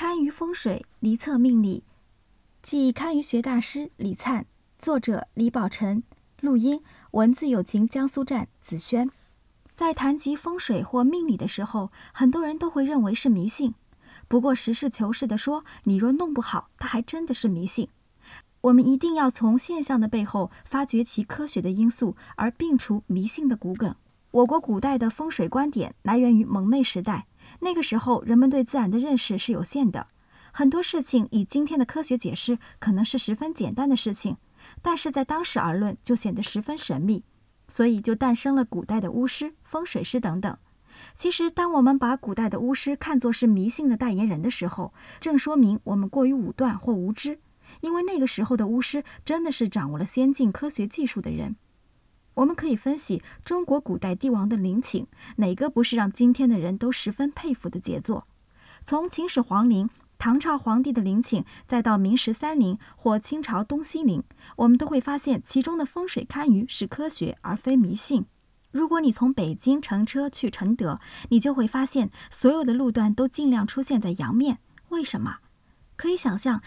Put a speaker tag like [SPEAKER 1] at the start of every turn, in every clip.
[SPEAKER 1] 堪舆风水离测命理，即堪舆学大师李灿，作者李宝晨，录音文字有情江苏站子轩。在谈及风水或命理的时候，很多人都会认为是迷信。不过实事求是的说，你若弄不好，它还真的是迷信。我们一定要从现象的背后发掘其科学的因素，而摒除迷信的骨梗。我国古代的风水观点来源于蒙昧时代。那个时候，人们对自然的认识是有限的，很多事情以今天的科学解释可能是十分简单的事情，但是在当时而论就显得十分神秘，所以就诞生了古代的巫师、风水师等等。其实，当我们把古代的巫师看作是迷信的代言人的时候，正说明我们过于武断或无知，因为那个时候的巫师真的是掌握了先进科学技术的人。我们可以分析中国古代帝王的陵寝，哪个不是让今天的人都十分佩服的杰作？从秦始皇陵、唐朝皇帝的陵寝，再到明十三陵或清朝东西陵，我们都会发现其中的风水堪舆是科学而非迷信。如果你从北京乘车去承德，你就会发现所有的路段都尽量出现在阳面。为什么？可以想象。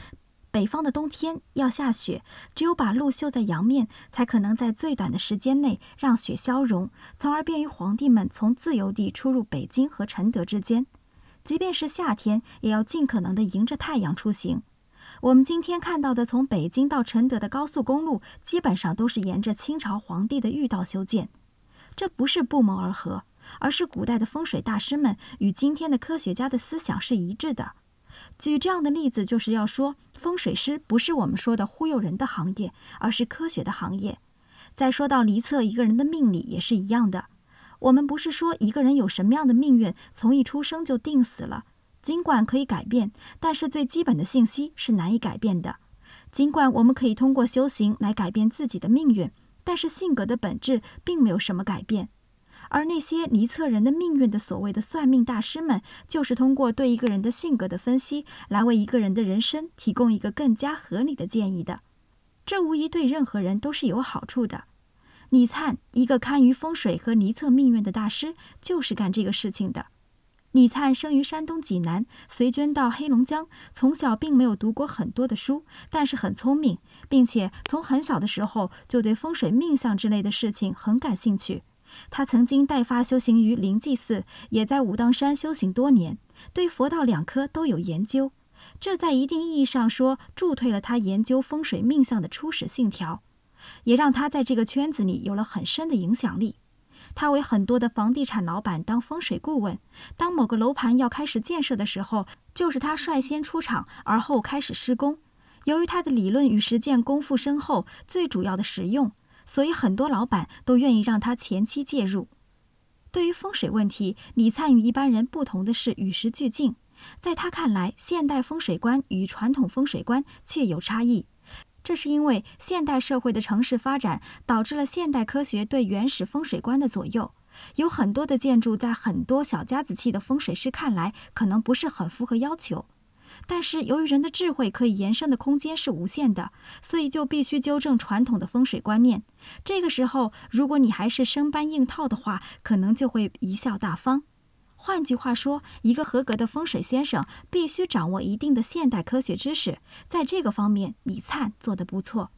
[SPEAKER 1] 北方的冬天要下雪，只有把路修在阳面，才可能在最短的时间内让雪消融，从而便于皇帝们从自由地出入北京和承德之间。即便是夏天，也要尽可能的迎着太阳出行。我们今天看到的从北京到承德的高速公路，基本上都是沿着清朝皇帝的御道修建。这不是不谋而合，而是古代的风水大师们与今天的科学家的思想是一致的。举这样的例子，就是要说风水师不是我们说的忽悠人的行业，而是科学的行业。再说到离测一个人的命理，也是一样的。我们不是说一个人有什么样的命运，从一出生就定死了。尽管可以改变，但是最基本的信息是难以改变的。尽管我们可以通过修行来改变自己的命运，但是性格的本质并没有什么改变。而那些离测人的命运的所谓的算命大师们，就是通过对一个人的性格的分析，来为一个人的人生提供一个更加合理的建议的。这无疑对任何人都是有好处的。李灿，一个堪舆风水和离测命运的大师，就是干这个事情的。李灿生于山东济南，随捐到黑龙江，从小并没有读过很多的书，但是很聪明，并且从很小的时候就对风水命相之类的事情很感兴趣。他曾经代发修行于灵济寺，也在武当山修行多年，对佛道两科都有研究。这在一定意义上说，助推了他研究风水命相的初始信条，也让他在这个圈子里有了很深的影响力。他为很多的房地产老板当风水顾问，当某个楼盘要开始建设的时候，就是他率先出场，而后开始施工。由于他的理论与实践功夫深厚，最主要的实用。所以很多老板都愿意让他前期介入。对于风水问题，李灿与一般人不同的是与时俱进。在他看来，现代风水观与传统风水观确有差异。这是因为现代社会的城市发展导致了现代科学对原始风水观的左右。有很多的建筑在很多小家子气的风水师看来可能不是很符合要求。但是由于人的智慧可以延伸的空间是无限的，所以就必须纠正传统的风水观念。这个时候，如果你还是生搬硬套的话，可能就会贻笑大方。换句话说，一个合格的风水先生必须掌握一定的现代科学知识。在这个方面，李灿做得不错。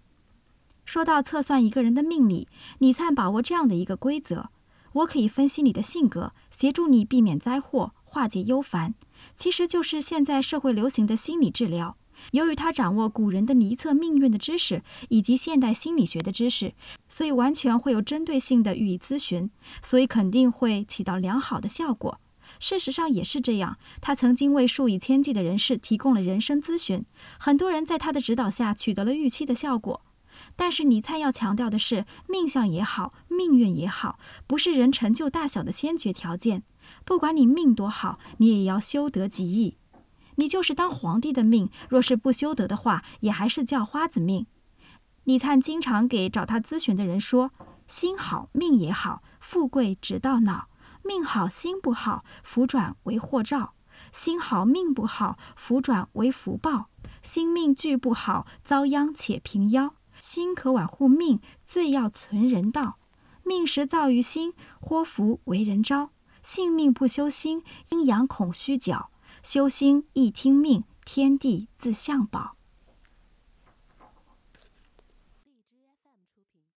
[SPEAKER 1] 说到测算一个人的命理，李灿把握这样的一个规则：我可以分析你的性格，协助你避免灾祸。化解忧烦，其实就是现在社会流行的心理治疗。由于他掌握古人的离测命运的知识，以及现代心理学的知识，所以完全会有针对性的予以咨询，所以肯定会起到良好的效果。事实上也是这样，他曾经为数以千计的人士提供了人生咨询，很多人在他的指导下取得了预期的效果。但是尼采要强调的是，命相也好，命运也好，不是人成就大小的先决条件。不管你命多好，你也要修得极易。你就是当皇帝的命，若是不修德的话，也还是叫花子命。李灿经常给找他咨询的人说：心好命也好，富贵直到老；命好心不好，福转为祸兆；心好命不好，福转为福报；心命俱不好，遭殃且平夭。心可挽护命，最要存人道。命时造于心，祸福为人招。性命不修心，阴阳恐虚脚；修心易听命，天地自相保。